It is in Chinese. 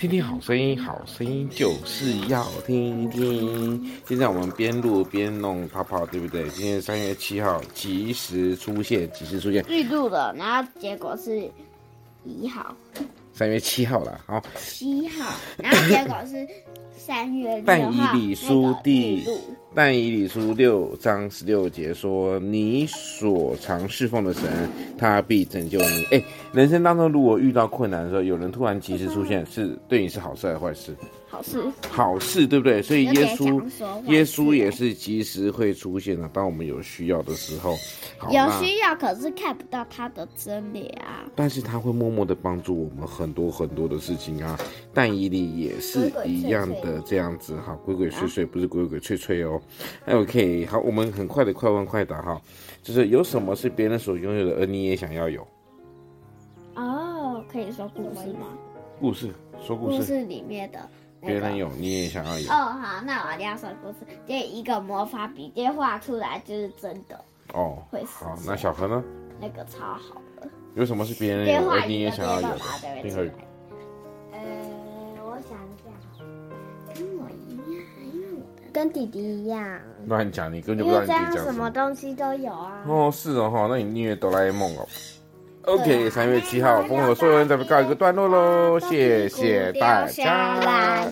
听听好声音，好声音就是要听听。现在我们边录边弄泡泡，对不对？今天三月七号，及时出现，及时出现。预录的，然后结果是一号。三月七号了，好。七号，然后结果是三月六号。但以理书第但以理书六章十六节说：“你所常侍奉的神，他必拯救你。”哎，人生当中如果遇到困难的时候，有人突然及时出现，是对你是好事还是坏事？好事，好事，对不对？所以耶稣，耶稣也是及时会出现的。当我们有需要的时候，有需要，可是看不到他的真理啊。但是他会默默的帮助我们很多很多的事情啊。但以理也是一样的这样子哈，鬼鬼祟祟不是鬼鬼祟祟哦。OK，好，我们很快的快问快答哈，就是有什么是别人所拥有的，而你也想要有？哦，可以说故事吗？故事，说故事。故事里面的。别人有，你也想要有。哦，好，那我一定要说故事。这一个魔法笔，电画出来就是真的。哦，会好，那小何呢？那个超好的。有什么是别人有，而你也想要有的？边画呃，跟弟弟一样。乱讲，你根本就不知道你弟弟讲什么。东西都有啊。哦，是哦，哈，那你宁愿哆啦 A 梦哦。OK，三月七号，丰禾硕恩这边告一个段落喽，谢谢大家。